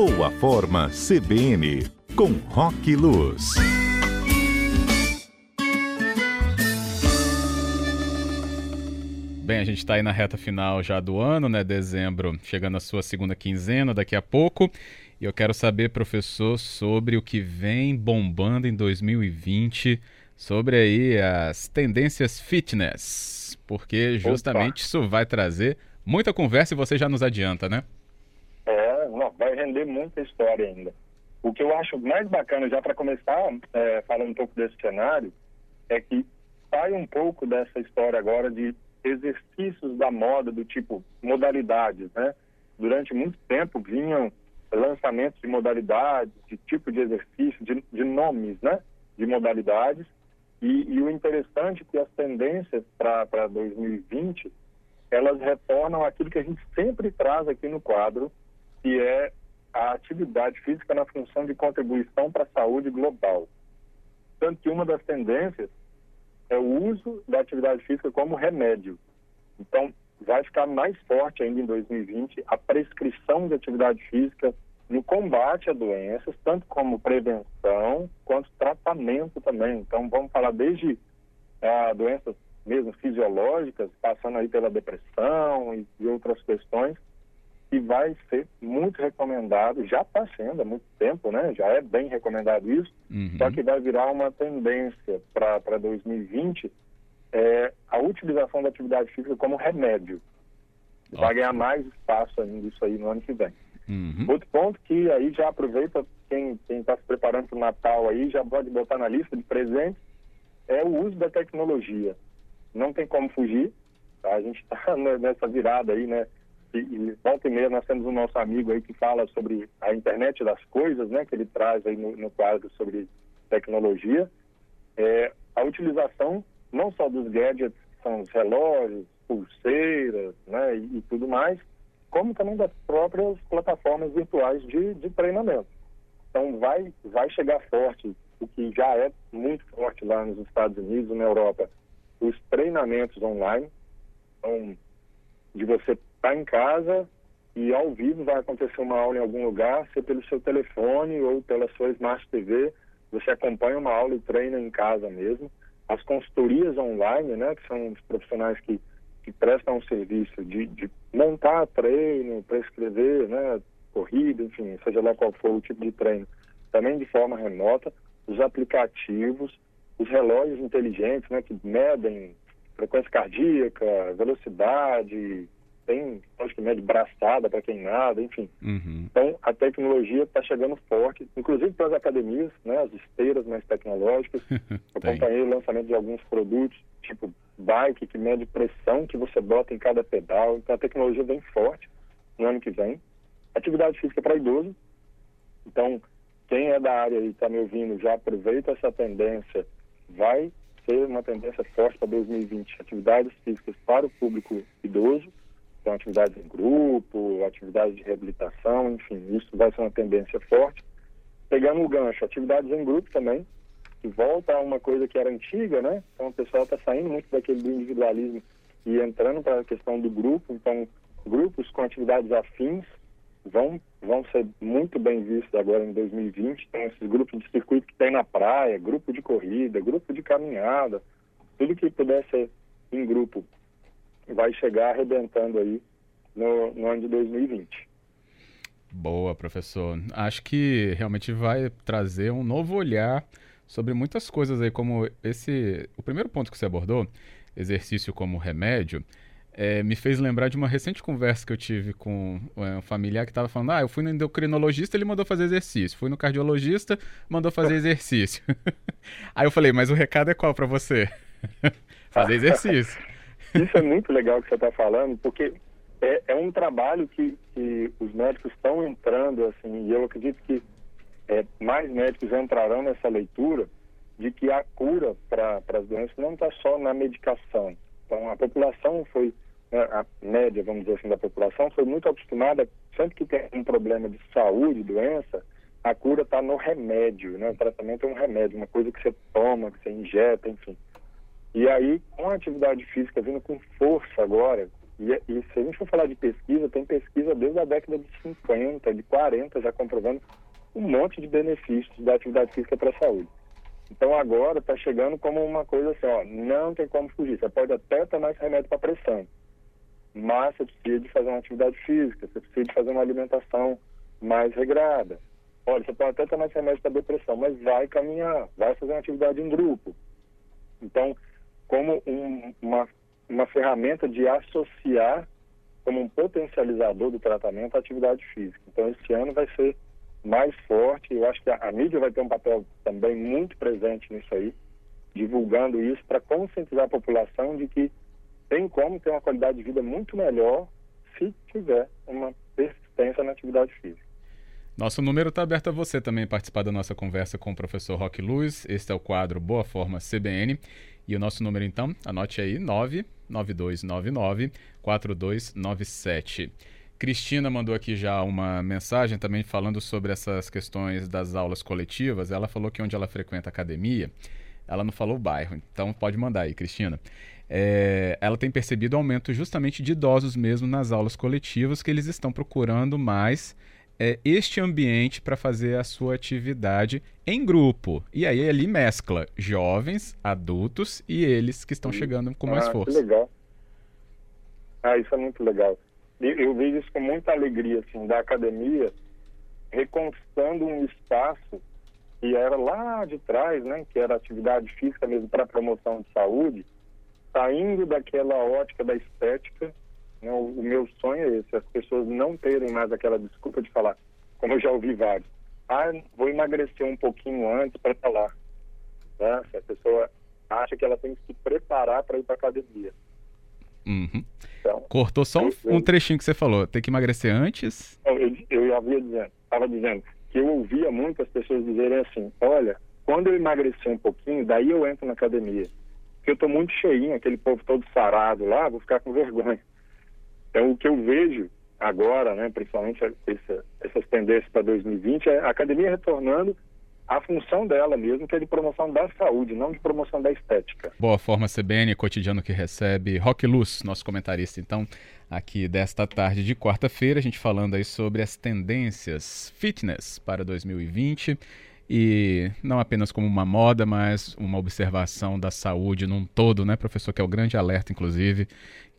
Boa Forma CBN, com Rock Luz. Bem, a gente está aí na reta final já do ano, né? Dezembro, chegando à sua segunda quinzena daqui a pouco. E eu quero saber, professor, sobre o que vem bombando em 2020, sobre aí as tendências fitness, porque justamente Opa. isso vai trazer muita conversa e você já nos adianta, né? Render muita história ainda. O que eu acho mais bacana, já para começar, é, falando um pouco desse cenário, é que sai um pouco dessa história agora de exercícios da moda do tipo modalidades, né? Durante muito tempo vinham lançamentos de modalidades, de tipo de exercício, de, de nomes, né? De modalidades. E, e, o interessante é que as tendências para 2020 elas retornam aquilo que a gente sempre traz aqui no quadro, que é a atividade física na função de contribuição para a saúde global. Tanto que uma das tendências é o uso da atividade física como remédio. Então, vai ficar mais forte ainda em 2020 a prescrição de atividade física no combate a doenças, tanto como prevenção quanto tratamento também. Então, vamos falar desde ah, doenças mesmo fisiológicas, passando aí pela depressão e, e outras questões, que vai ser muito recomendado, já está sendo há muito tempo, né? Já é bem recomendado isso, uhum. só que vai virar uma tendência para 2020 é, a utilização da atividade física como remédio. Ótimo. Vai ganhar mais espaço ainda isso aí no ano que vem. Uhum. Outro ponto que aí já aproveita quem está se preparando para o Natal aí, já pode botar na lista de presentes, é o uso da tecnologia. Não tem como fugir, tá? a gente está nessa virada aí, né? E, e volta e meia nós temos o nosso amigo aí que fala sobre a internet das coisas, né? Que ele traz aí no, no quadro sobre tecnologia. É, a utilização não só dos gadgets, que são os relógios, pulseiras, né? E, e tudo mais, como também das próprias plataformas virtuais de, de treinamento. Então vai, vai chegar forte, o que já é muito forte lá nos Estados Unidos, na Europa, os treinamentos online. Então, de você está em casa e ao vivo vai acontecer uma aula em algum lugar, seja pelo seu telefone ou pela sua Smart TV, você acompanha uma aula e treina em casa mesmo. As consultorias online, né, que são os profissionais que, que prestam um serviço de, de montar treino, prescrever, né, corrida, enfim, seja lá qual for o tipo de treino, também de forma remota, os aplicativos, os relógios inteligentes, né, que medem frequência cardíaca, velocidade, tem, acho que mede braçada para quem nada, enfim. Uhum. Então, a tecnologia está chegando forte, inclusive para as academias, né, as esteiras mais tecnológicas. acompanhei o lançamento de alguns produtos, tipo bike, que mede pressão que você bota em cada pedal. Então, a tecnologia vem forte no ano que vem. Atividade física para idoso. Então, quem é da área e está me ouvindo, já aproveita essa tendência. Vai ser uma tendência forte para 2020. Atividades físicas para o público idoso então, atividades em grupo, atividades de reabilitação, enfim, isso vai ser uma tendência forte. Pegando o gancho, atividades em grupo também, que volta a uma coisa que era antiga, né? Então, o pessoal está saindo muito daquele individualismo e entrando para a questão do grupo. Então, grupos com atividades afins vão, vão ser muito bem vistos agora em 2020. Então, esses grupos de circuito que tem na praia, grupo de corrida, grupo de caminhada, tudo que puder ser em grupo vai chegar arrebentando aí no, no ano de 2020. Boa, professor. Acho que realmente vai trazer um novo olhar sobre muitas coisas aí, como esse. O primeiro ponto que você abordou, exercício como remédio, é, me fez lembrar de uma recente conversa que eu tive com é, um familiar que estava falando: ah, eu fui no endocrinologista, ele mandou fazer exercício. Fui no cardiologista, mandou fazer exercício. aí eu falei: mas o recado é qual para você? fazer exercício. Isso é muito legal que você está falando, porque é, é, um trabalho que, que os médicos estão entrando, assim, e eu acredito que é, mais médicos entrarão nessa leitura de que a cura para as doenças não está só na medicação. Então, a população foi, né, a média, vamos dizer assim, da população foi muito acostumada, sempre que tem um problema de saúde, doença, a cura está no remédio, né? O tratamento é um remédio, uma coisa que você toma, que você injeta, enfim. E aí, com a atividade física vindo com força agora, E, e, se a gente for falar de pesquisa, tem pesquisa desde a década de 50, de 40, já comprovando um monte de benefícios da atividade física para a saúde. Então agora está chegando como uma coisa assim, ó, não tem como fugir. Você pode até tomar esse remédio para pressão, mas você precisa de fazer uma atividade física, você precisa de fazer uma alimentação mais regrada. Olha, você pode até tomar esse remédio para depressão, mas vai caminhar, vai fazer uma atividade em grupo. Então, como um, uma, uma ferramenta de associar como um potencializador do tratamento a atividade física. Então, esse ano vai ser mais forte. Eu acho que a, a mídia vai ter um papel também muito presente nisso aí, divulgando isso para conscientizar a população de que tem como ter uma qualidade de vida muito melhor se tiver uma persistência na atividade física. Nosso número está aberto a você também participar da nossa conversa com o professor Roque Luz. Este é o quadro Boa Forma CBN. E o nosso número, então, anote aí, 99299 4297. Cristina mandou aqui já uma mensagem também falando sobre essas questões das aulas coletivas. Ela falou que onde ela frequenta academia, ela não falou o bairro, então pode mandar aí, Cristina. É, ela tem percebido aumento justamente de idosos mesmo nas aulas coletivas, que eles estão procurando mais é, este ambiente para fazer a sua atividade em grupo. E aí ali mescla jovens, adultos e eles que estão chegando com mais ah, força. Que legal. Ah, isso é muito legal eu vejo isso com muita alegria, assim, da academia, reconquistando um espaço que era lá de trás, né, que era atividade física mesmo para promoção de saúde, saindo daquela ótica da estética, o, o, meu sonho é esse, as pessoas não terem mais aquela desculpa de falar, como eu já ouvi vários, ah, vou emagrecer um pouquinho antes para falar. Né? A pessoa acha que ela tem que se preparar para ir para academia. Uhum. Então, Cortou só um, um, trechinho que você falou. Tem que emagrecer antes? Eu, eu havia dizendo, estava dizendo que eu ouvia muitas pessoas dizerem assim: olha, quando eu emagrecer um pouquinho, daí eu entro na academia. Porque eu estou muito cheinho, aquele povo todo sarado lá, vou ficar com vergonha. Então, o que eu vejo agora, né, principalmente essa, essas tendências para 2020, é a academia retornando a função dela mesmo, que é de promoção da saúde, não de promoção da estética. Boa forma, CBN, cotidiano que recebe. Rock Luz, nosso comentarista, então, aqui desta tarde de quarta-feira, a gente falando aí sobre as tendências fitness para 2020 e não apenas como uma moda, mas uma observação da saúde num todo, né, professor? Que é o grande alerta, inclusive,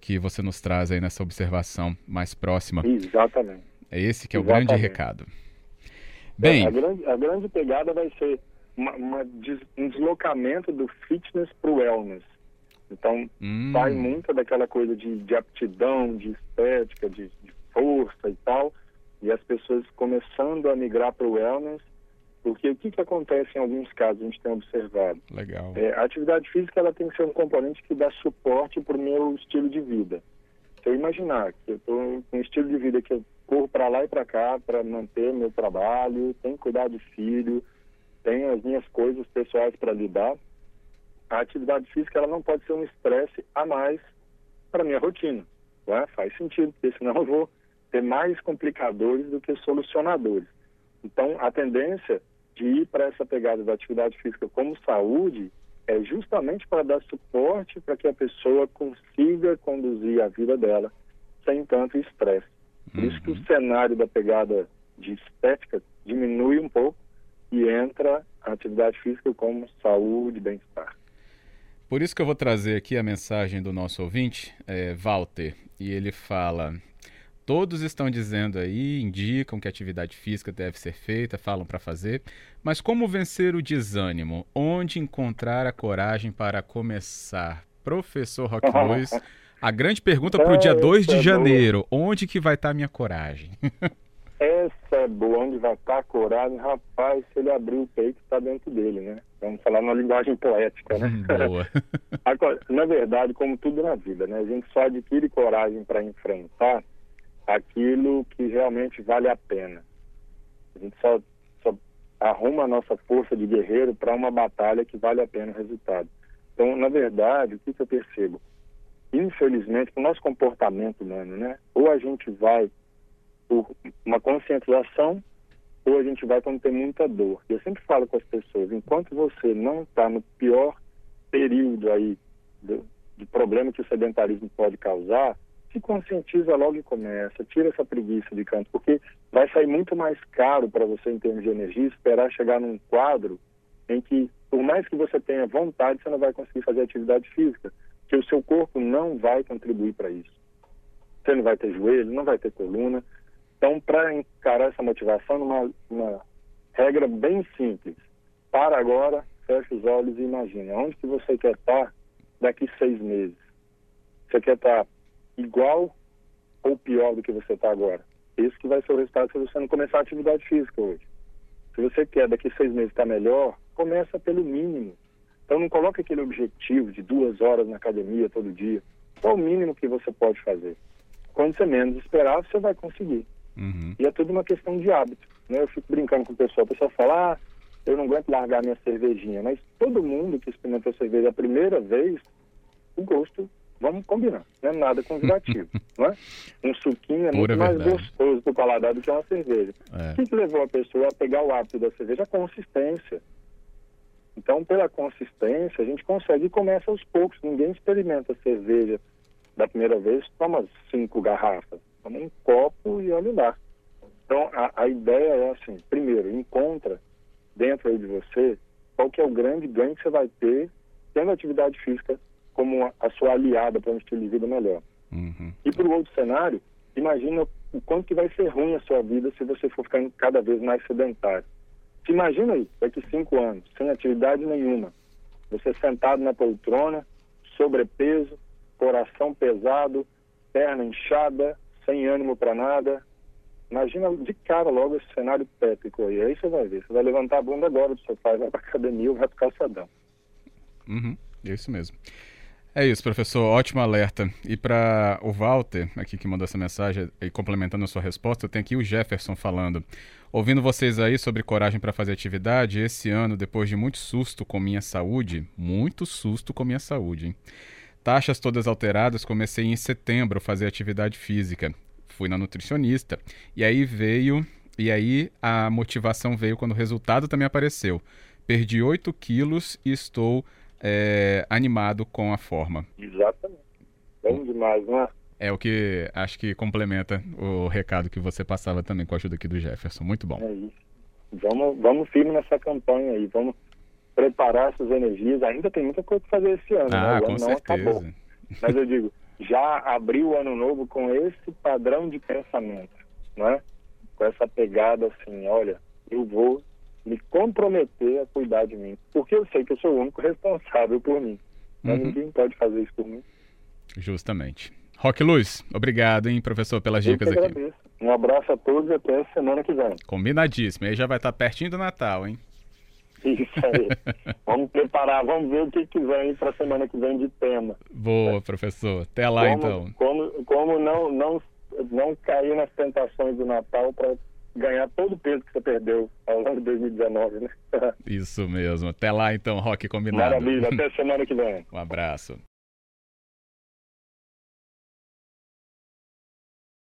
que você nos traz aí nessa observação mais próxima. Exatamente. É esse que é o Exatamente. grande recado. Bem, a, grande, a grande pegada vai ser uma, uma, um deslocamento do fitness para o wellness. Então, hum. sai muito daquela coisa de, de aptidão, de estética, de, de, força e tal, e as pessoas começando a migrar para o wellness, porque o que, que acontece em alguns casos, a gente tem observado? Legal. É, a atividade física ela tem que ser um componente que dá suporte para o meu estilo de vida. Se eu imaginar que eu estou com um estilo de vida que eu corro para lá e para cá para manter meu trabalho, tenho que cuidar de filho, tenho as minhas coisas pessoais para lidar. A atividade física ela não pode ser um estresse a mais para minha rotina. Né? Faz sentido, porque senão eu vou ter mais complicadores do que solucionadores. Então, a tendência de ir para essa pegada da atividade física como saúde é justamente para dar suporte para que a pessoa consiga conduzir a vida dela sem tanto estresse. Por isso que o uhum. cenário da pegada de estética diminui um pouco e entra a atividade física como saúde e bem-estar. Por isso que eu vou trazer aqui a mensagem do nosso ouvinte, é, Walter, e ele fala: todos estão dizendo aí, indicam que atividade física deve ser feita, falam para fazer, mas como vencer o desânimo? Onde encontrar a coragem para começar? Professor Rock Luiz, A grande pergunta para o dia 2 de é janeiro: onde que vai estar tá a minha coragem? Essa é boa, onde vai estar tá a coragem? Rapaz, se ele abrir o peito, está dentro dele, né? Vamos falar numa linguagem poética, né? Boa. Na verdade, como tudo na vida, né? A gente só adquire coragem para enfrentar aquilo que realmente vale a pena. A gente só, só arruma a nossa força de guerreiro para uma batalha que vale a pena o resultado. Então, na verdade, o que, que eu percebo? infelizmente, o nosso comportamento humano, né? Ou a gente vai por uma conscientização, ou a gente vai quando tem muita dor. Eu sempre falo com as pessoas, enquanto você não está no pior período aí do, de problema que o sedentarismo pode causar, se conscientiza logo e começa, tira essa preguiça de canto, porque vai sair muito mais caro para você em termos de energia esperar chegar num quadro em que, por mais que você tenha vontade, você não vai conseguir fazer atividade física, que o seu corpo não vai contribuir para isso. Você não vai ter joelho, não vai ter coluna. Então, para encarar essa motivação, uma, uma regra bem simples. Para agora, feche os olhos e imagine onde que você quer estar daqui seis meses. Você quer estar igual ou pior do que você está agora? Isso que vai ser o resultado se você não começar a atividade física hoje. Se você quer daqui seis meses estar melhor, começa pelo mínimo. Então não coloque aquele objetivo de duas horas na academia todo dia. Qual o mínimo que você pode fazer? Quando você menos esperar, você vai conseguir. Uhum. E é tudo uma questão de hábito. Né? Eu fico brincando com o pessoal. O pessoal fala, ah, eu não aguento largar minha cervejinha. Mas todo mundo que experimentou cerveja a primeira vez, o gosto Vamos combinar, não é nada convidativo, não é? Um suquinho é Pura muito mais verdade. gostoso para o paladar do que uma cerveja. É. O que levou a pessoa a pegar o hábito da cerveja? A consistência. Então, pela consistência, a gente consegue e começa aos poucos. Ninguém experimenta cerveja da primeira vez, toma cinco garrafas, toma um copo e olha lá. Então, a, a ideia é assim, primeiro, encontra dentro aí de você qual que é o grande ganho que você vai ter tendo atividade física como a sua aliada para um estilo de vida melhor. Uhum. E para o outro cenário, imagina o quanto que vai ser ruim a sua vida se você for ficando cada vez mais sedentário. Se imagina aí, daqui cinco anos, sem atividade nenhuma, você sentado na poltrona, sobrepeso, coração pesado, perna inchada, sem ânimo para nada. Imagina de cara logo esse cenário tétrico aí. Aí você vai ver. Você vai levantar a bunda agora do sofá, vai para academia ou vai para calçadão. Uhum, é isso mesmo. É isso, professor. Ótimo alerta. E para o Walter, aqui que mandou essa mensagem e complementando a sua resposta, eu tenho aqui o Jefferson falando. Ouvindo vocês aí sobre coragem para fazer atividade, esse ano, depois de muito susto com minha saúde, muito susto com minha saúde, hein? Taxas todas alteradas, comecei em setembro a fazer atividade física. Fui na nutricionista. E aí veio. E aí a motivação veio quando o resultado também apareceu. Perdi 8 quilos e estou é, animado com a forma. Exatamente. Bom demais, não é? É o que acho que complementa o recado que você passava também com a ajuda aqui do Jefferson. Muito bom. É isso. Vamos, vamos firme nessa campanha aí. Vamos preparar essas energias. Ainda tem muita coisa para fazer esse ano. Ah, né? com certeza. Acabou. Mas eu digo, já abriu o ano novo com esse padrão de pensamento, não é? Com essa pegada assim, olha, eu vou me comprometer a cuidar de mim. Porque eu sei que eu sou o único responsável por mim. Mas uhum. ninguém pode fazer isso por mim. Justamente. Roque Luz, obrigado, hein, professor, pelas eu dicas aqui. Um abraço a todos e até semana que vem. Combinadíssimo. Aí já vai estar pertinho do Natal, hein? Isso aí. vamos preparar, vamos ver o que, que vem para a semana que vem de tema. Boa, professor. Até lá, como, então. Como, como não, não, não cair nas tentações do Natal para ganhar todo o peso que você perdeu ao longo de 2019, né? Isso mesmo. Até lá então, Rock combinado. Maravilha, até semana que vem. Um abraço.